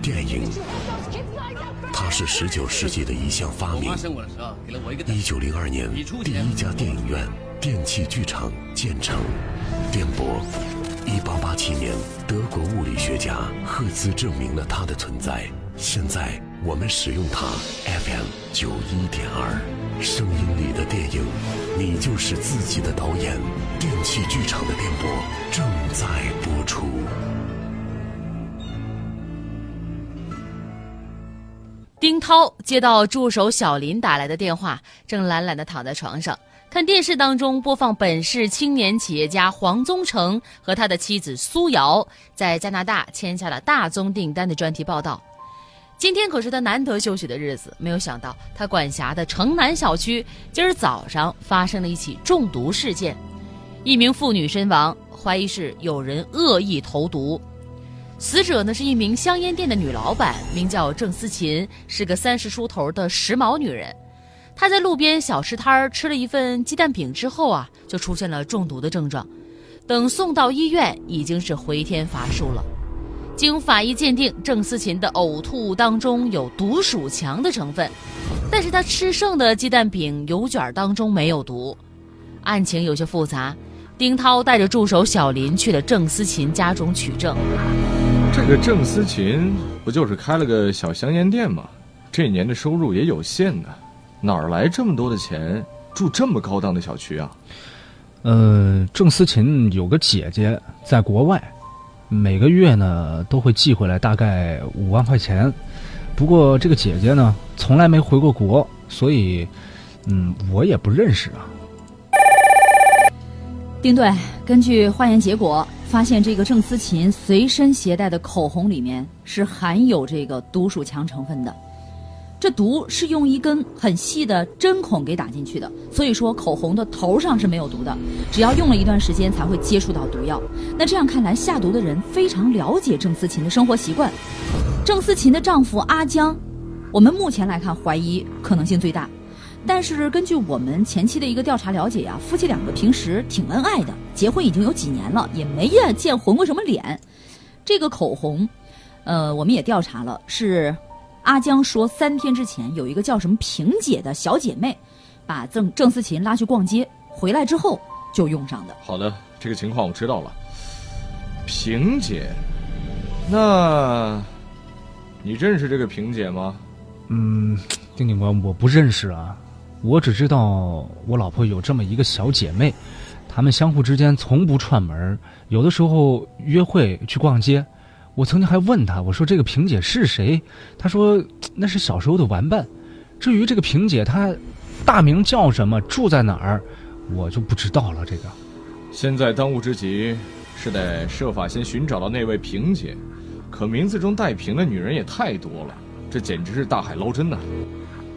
电影。它是十九世纪的一项发明。一九零二年，第一家电影院电气剧场建成。电波。一八八七年，德国物理学家赫兹证明了它的存在。现在我们使用它，FM 九一点二，声音里的电影，你就是自己的导演。电气剧场的电波正在播出。丁涛接到助手小林打来的电话，正懒懒的躺在床上看电视，当中播放本市青年企业家黄宗成和他的妻子苏瑶在加拿大签下了大宗订单的专题报道。今天可是他难得休息的日子，没有想到他管辖的城南小区今儿早上发生了一起中毒事件，一名妇女身亡，怀疑是有人恶意投毒。死者呢是一名香烟店的女老板，名叫郑思琴，是个三十出头的时髦女人。她在路边小吃摊儿吃了一份鸡蛋饼之后啊，就出现了中毒的症状。等送到医院，已经是回天乏术了。经法医鉴定，郑思琴的呕吐当中有毒鼠强的成分，但是她吃剩的鸡蛋饼油卷当中没有毒。案情有些复杂，丁涛带着助手小林去了郑思琴家中取证。这个郑思琴不就是开了个小香烟店吗？这年的收入也有限呢，哪儿来这么多的钱住这么高档的小区啊？呃，郑思琴有个姐姐在国外，每个月呢都会寄回来大概五万块钱。不过这个姐姐呢从来没回过国，所以，嗯，我也不认识啊。丁队，根据化验结果。发现这个郑思琴随身携带的口红里面是含有这个毒鼠强成分的，这毒是用一根很细的针孔给打进去的，所以说口红的头上是没有毒的，只要用了一段时间才会接触到毒药。那这样看来，下毒的人非常了解郑思琴的生活习惯。郑思琴的丈夫阿江，我们目前来看怀疑可能性最大。但是根据我们前期的一个调查了解呀，夫妻两个平时挺恩爱的，结婚已经有几年了，也没见见混过什么脸。这个口红，呃，我们也调查了，是阿江说三天之前有一个叫什么萍姐的小姐妹，把郑郑思琴拉去逛街，回来之后就用上的。好的，这个情况我知道了。萍姐，那，你认识这个萍姐吗？嗯，丁警官，我不认识啊。我只知道我老婆有这么一个小姐妹，她们相互之间从不串门有的时候约会去逛街，我曾经还问她，我说这个萍姐是谁？她说那是小时候的玩伴。至于这个萍姐她大名叫什么，住在哪儿，我就不知道了。这个，现在当务之急是得设法先寻找到那位萍姐，可名字中带“萍”的女人也太多了，这简直是大海捞针呐。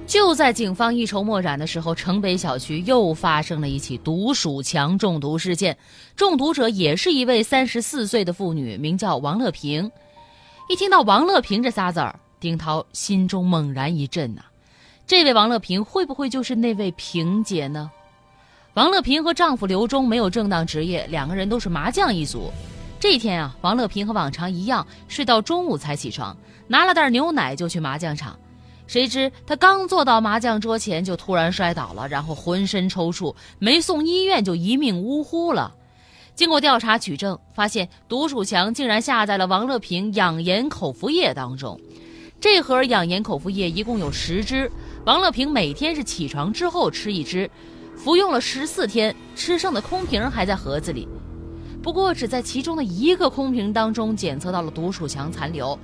就在警方一筹莫展的时候，城北小区又发生了一起毒鼠强中毒事件，中毒者也是一位三十四岁的妇女，名叫王乐平。一听到王乐平这仨字儿，丁涛心中猛然一震呐，这位王乐平会不会就是那位萍姐呢？王乐平和丈夫刘忠没有正当职业，两个人都是麻将一族。这一天啊，王乐平和往常一样，睡到中午才起床，拿了袋牛奶就去麻将场。谁知他刚坐到麻将桌前，就突然摔倒了，然后浑身抽搐，没送医院就一命呜呼了。经过调查取证，发现毒鼠强竟然下在了王乐平养颜口服液当中。这盒养颜口服液一共有十支，王乐平每天是起床之后吃一支，服用了十四天，吃剩的空瓶还在盒子里。不过只在其中的一个空瓶当中检测到了毒鼠强残留。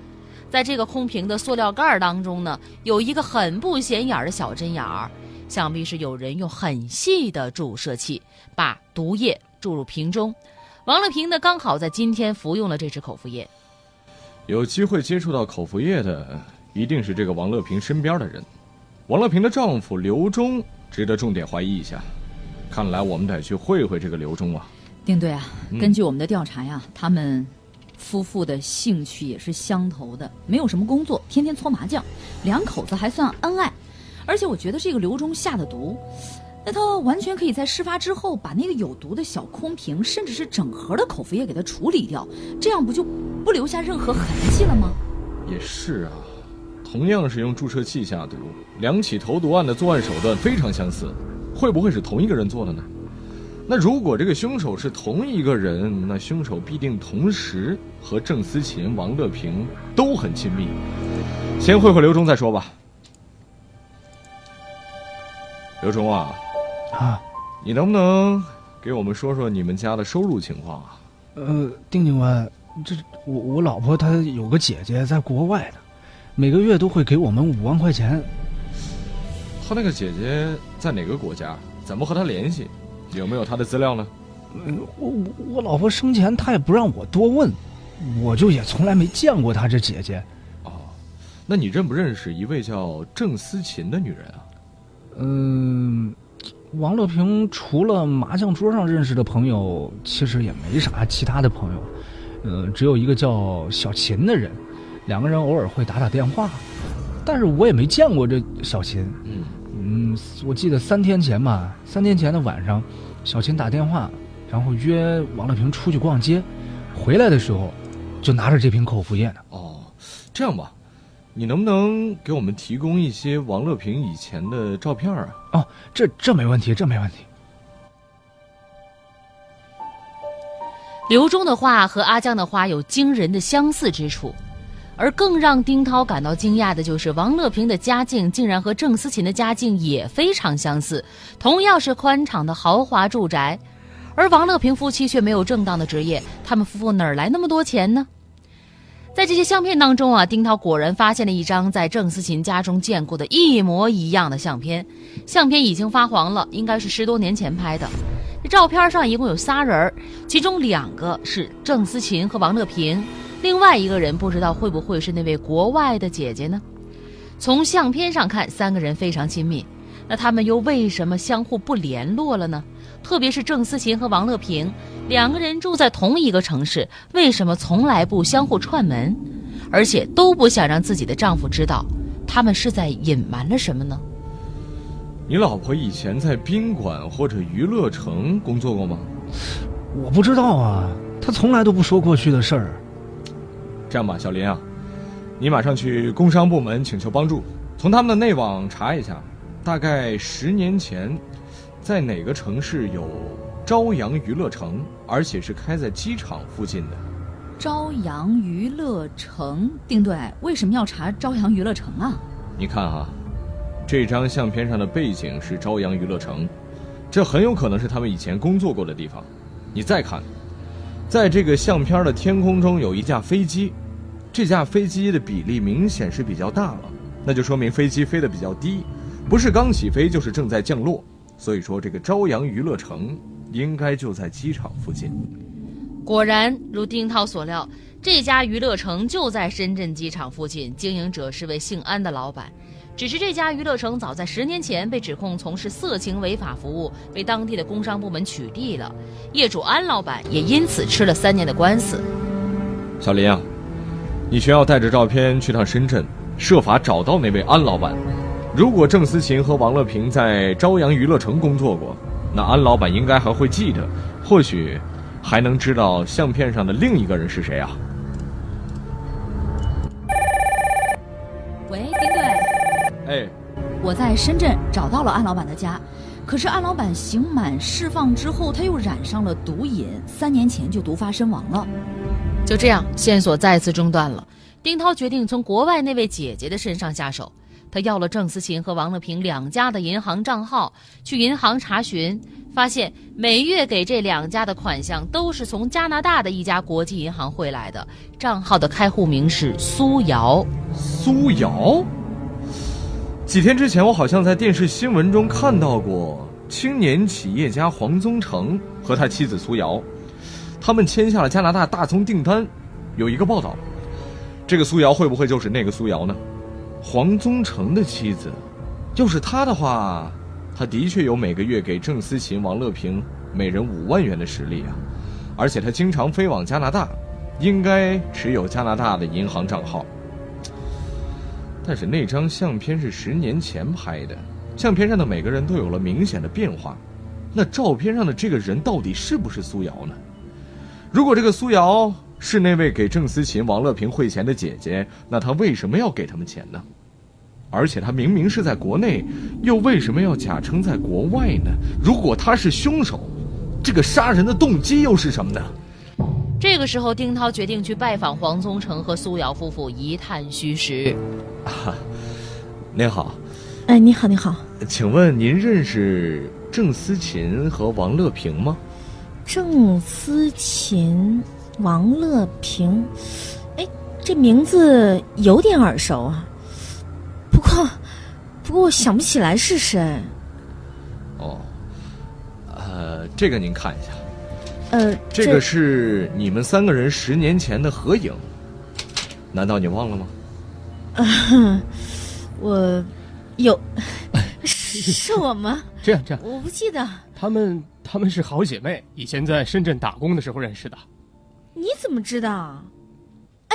在这个空瓶的塑料盖当中呢，有一个很不显眼的小针眼儿，想必是有人用很细的注射器把毒液注入瓶中。王乐平呢，刚好在今天服用了这支口服液。有机会接触到口服液的，一定是这个王乐平身边的人。王乐平的丈夫刘忠值得重点怀疑一下。看来我们得去会会这个刘忠啊。丁队啊，根据我们的调查呀，他们。夫妇的兴趣也是相投的，没有什么工作，天天搓麻将，两口子还算恩爱。而且我觉得这个刘忠下的毒，那他完全可以在事发之后把那个有毒的小空瓶，甚至是整盒的口服液给它处理掉，这样不就不留下任何痕迹了吗？也是啊，同样是用注射器下毒，两起投毒案的作案手段非常相似，会不会是同一个人做的呢？那如果这个凶手是同一个人，那凶手必定同时和郑思琴、王乐平都很亲密。先会会刘忠再说吧。刘忠啊，啊，你能不能给我们说说你们家的收入情况啊？呃，丁警官，这我我老婆她有个姐姐在国外呢，每个月都会给我们五万块钱。他那个姐姐在哪个国家？怎么和她联系？有没有他的资料呢？嗯我我老婆生前她也不让我多问，我就也从来没见过她这姐姐。哦，那你认不认识一位叫郑思琴的女人啊？嗯，王乐平除了麻将桌上认识的朋友，其实也没啥其他的朋友。呃，只有一个叫小琴的人，两个人偶尔会打打电话，但是我也没见过这小琴。嗯嗯，我记得三天前吧，三天前的晚上，小琴打电话，然后约王乐平出去逛街，回来的时候，就拿着这瓶口服液呢。哦，这样吧，你能不能给我们提供一些王乐平以前的照片啊？哦，这这没问题，这没问题。刘忠的话和阿江的话有惊人的相似之处，而更让丁涛感到惊讶的就是王乐平的家境竟然和郑思琴的家境也非常相似，同样是宽敞的豪华住宅，而王乐平夫妻却没有正当的职业，他们夫妇哪来那么多钱呢？在这些相片当中啊，丁涛果然发现了一张在郑思琴家中见过的一模一样的相片，相片已经发黄了，应该是十多年前拍的。这照片上一共有仨人，其中两个是郑思琴和王乐平，另外一个人不知道会不会是那位国外的姐姐呢？从相片上看，三个人非常亲密，那他们又为什么相互不联络了呢？特别是郑思琴和王乐平两个人住在同一个城市，为什么从来不相互串门，而且都不想让自己的丈夫知道？他们是在隐瞒了什么呢？你老婆以前在宾馆或者娱乐城工作过吗？我不知道啊，她从来都不说过去的事儿。这样吧，小林啊，你马上去工商部门请求帮助，从他们的内网查一下，大概十年前，在哪个城市有朝阳娱乐城，而且是开在机场附近的。朝阳娱乐城，丁队为什么要查朝阳娱乐城啊？你看啊、这张相片上的背景是朝阳娱乐城，这很有可能是他们以前工作过的地方。你再看，在这个相片的天空中有一架飞机，这架飞机的比例明显是比较大了，那就说明飞机飞得比较低，不是刚起飞就是正在降落。所以说，这个朝阳娱乐城应该就在机场附近。果然，如丁涛所料，这家娱乐城就在深圳机场附近，经营者是位姓安的老板。只是这家娱乐城早在十年前被指控从事色情违法服务，被当地的工商部门取缔了，业主安老板也因此吃了三年的官司。小林啊，你需要带着照片去趟深圳，设法找到那位安老板。如果郑思琴和王乐平在朝阳娱乐城工作过，那安老板应该还会记得，或许还能知道相片上的另一个人是谁啊？我在深圳找到了安老板的家，可是安老板刑满释放之后，他又染上了毒瘾，三年前就毒发身亡了。就这样，线索再次中断了。丁涛决定从国外那位姐姐的身上下手。他要了郑思琴和王乐平两家的银行账号，去银行查询，发现每月给这两家的款项都是从加拿大的一家国际银行汇来的，账号的开户名是苏瑶。苏瑶。几天之前，我好像在电视新闻中看到过青年企业家黄宗成和他妻子苏瑶，他们签下了加拿大大宗订单。有一个报道，这个苏瑶会不会就是那个苏瑶呢？黄宗成的妻子，要是他的话，他的确有每个月给郑思琴、王乐平每人五万元的实力啊，而且他经常飞往加拿大，应该持有加拿大的银行账号。但是那张相片是十年前拍的，相片上的每个人都有了明显的变化，那照片上的这个人到底是不是苏瑶呢？如果这个苏瑶是那位给郑思琴、王乐平汇钱的姐姐，那她为什么要给他们钱呢？而且她明明是在国内，又为什么要假称在国外呢？如果她是凶手，这个杀人的动机又是什么呢？这个时候，丁涛决定去拜访黄宗成和苏瑶夫妇一探虚实。啊，您好，哎，你好，你好，请问您认识郑思琴和王乐平吗？郑思琴、王乐平，哎，这名字有点耳熟啊。不过，不过我想不起来是谁。哦，呃，这个您看一下。呃，这个是你们三个人十年前的合影，难道你忘了吗？啊，我有，是我吗？这 样这样，我不记得。他们他们是好姐妹，以前在深圳打工的时候认识的。你怎么知道？啊，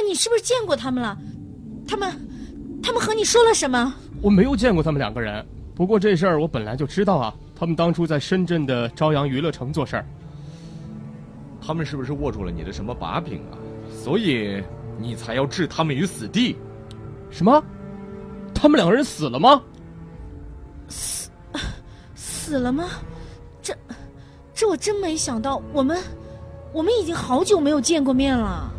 你是不是见过他们了？他们，他们和你说了什么？我没有见过他们两个人，不过这事儿我本来就知道啊。他们当初在深圳的朝阳娱乐城做事儿。他们是不是握住了你的什么把柄啊？所以你才要置他们于死地？什么？他们两个人死了吗？死死了吗？这这我真没想到。我们我们已经好久没有见过面了。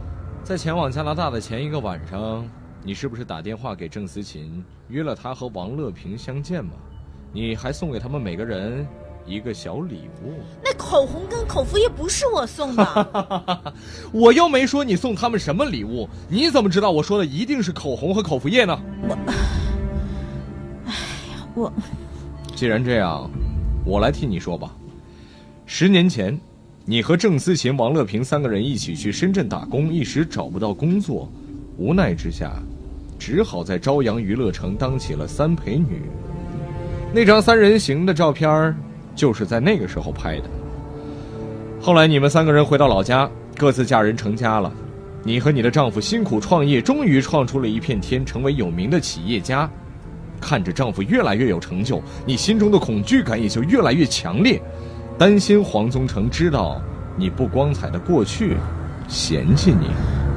在前往加拿大的前一个晚上，你是不是打电话给郑思琴，约了他和王乐平相见吗？你还送给他们每个人。一个小礼物，那口红跟口服液不是我送的，我又没说你送他们什么礼物，你怎么知道我说的一定是口红和口服液呢？我，哎呀，我，既然这样，我来替你说吧。十年前，你和郑思琴、王乐平三个人一起去深圳打工，一时找不到工作，无奈之下，只好在朝阳娱乐城当起了三陪女。那张三人行的照片儿。就是在那个时候拍的。后来你们三个人回到老家，各自嫁人成家了。你和你的丈夫辛苦创业，终于创出了一片天，成为有名的企业家。看着丈夫越来越有成就，你心中的恐惧感也就越来越强烈，担心黄宗成知道你不光彩的过去，嫌弃你。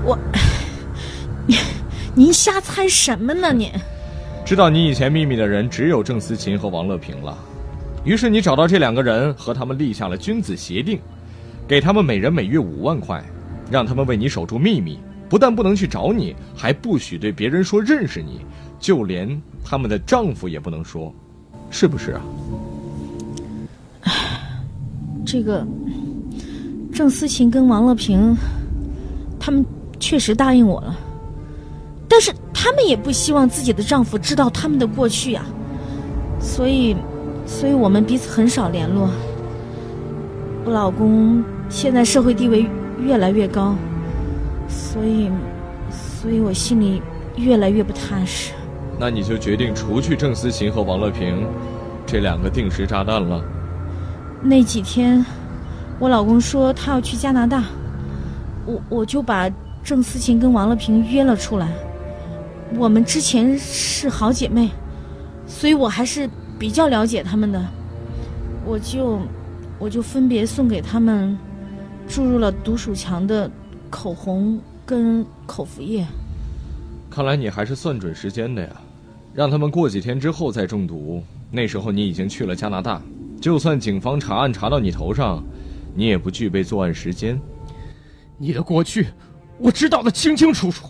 我，您瞎猜什么呢？您知道你以前秘密的人只有郑思琴和王乐平了。于是你找到这两个人，和他们立下了君子协定，给他们每人每月五万块，让他们为你守住秘密，不但不能去找你，还不许对别人说认识你，就连他们的丈夫也不能说，是不是啊？这个郑思琴跟王乐平，他们确实答应我了，但是他们也不希望自己的丈夫知道他们的过去呀，所以。所以我们彼此很少联络。我老公现在社会地位越来越高，所以，所以我心里越来越不踏实。那你就决定除去郑思琴和王乐平这两个定时炸弹了。那几天，我老公说他要去加拿大，我我就把郑思琴跟王乐平约了出来。我们之前是好姐妹，所以我还是。比较了解他们的，我就我就分别送给他们注入了毒鼠强的口红跟口服液。看来你还是算准时间的呀，让他们过几天之后再中毒。那时候你已经去了加拿大，就算警方查案查到你头上，你也不具备作案时间。你的过去我知道的清清楚楚，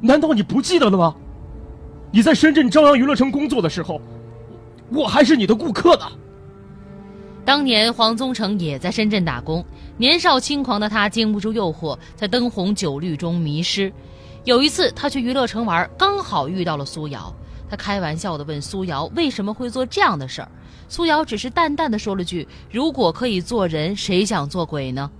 难道你不记得了吗？你在深圳朝阳娱乐城工作的时候。我还是你的顾客呢。当年黄宗成也在深圳打工，年少轻狂的他经不住诱惑，在灯红酒绿中迷失。有一次，他去娱乐城玩，刚好遇到了苏瑶。他开玩笑地问苏瑶为什么会做这样的事儿，苏瑶只是淡淡的说了句：“如果可以做人，谁想做鬼呢？”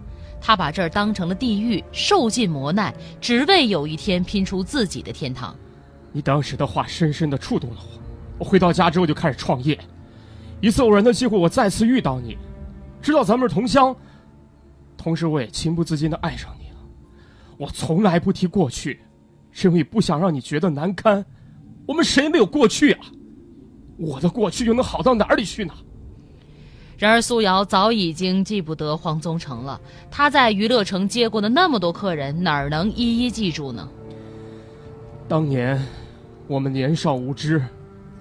他把这儿当成了地狱，受尽磨难，只为有一天拼出自己的天堂。你当时的话深深地触动了我。我回到家之后就开始创业，一次偶然的机会，我再次遇到你，知道咱们是同乡，同时我也情不自禁的爱上你了。我从来不提过去，是因为不想让你觉得难堪。我们谁没有过去啊？我的过去又能好到哪里去呢？然而苏瑶早已经记不得黄宗成了，他在娱乐城接过的那么多客人，哪儿能一一记住呢？当年我们年少无知，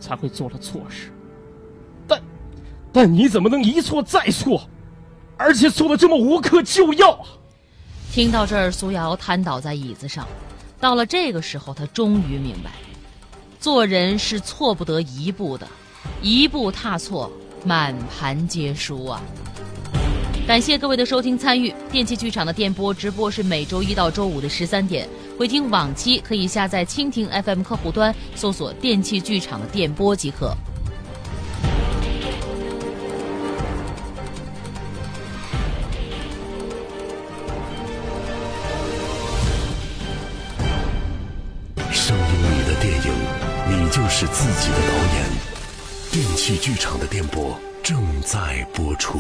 才会做了错事。但，但你怎么能一错再错，而且错的这么无可救药啊？听到这儿，苏瑶瘫倒在椅子上。到了这个时候，他终于明白，做人是错不得一步的，一步踏错，满盘皆输啊！感谢各位的收听参与，电器剧场的电波直播是每周一到周五的十三点，回听往期可以下载蜻蜓 FM 客户端，搜索“电器剧场”的电波即可。声音里的电影，你就是自己的导演。电器剧场的电波正在播出。